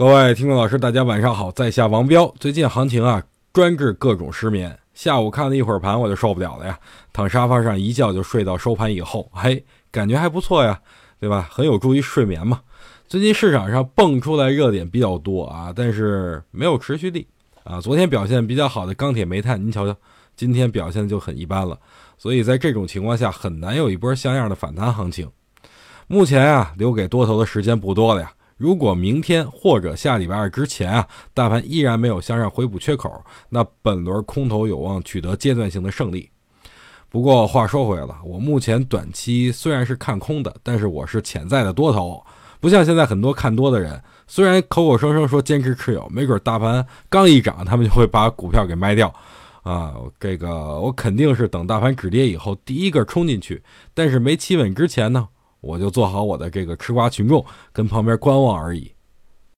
各位听众老师，大家晚上好，在下王彪。最近行情啊，专治各种失眠。下午看了一会儿盘，我就受不了了呀，躺沙发上一觉就睡到收盘以后，嘿，感觉还不错呀，对吧？很有助于睡眠嘛。最近市场上蹦出来热点比较多啊，但是没有持续力啊。昨天表现比较好的钢铁、煤炭，您瞧瞧，今天表现就很一般了。所以在这种情况下，很难有一波像样的反弹行情。目前啊，留给多头的时间不多了呀。如果明天或者下礼拜二之前啊，大盘依然没有向上回补缺口，那本轮空头有望取得阶段性的胜利。不过话说回来了，我目前短期虽然是看空的，但是我是潜在的多头，不像现在很多看多的人，虽然口口声声说坚持持有，没准大盘刚一涨，他们就会把股票给卖掉。啊，这个我肯定是等大盘止跌以后第一个冲进去，但是没企稳之前呢。我就做好我的这个吃瓜群众，跟旁边观望而已。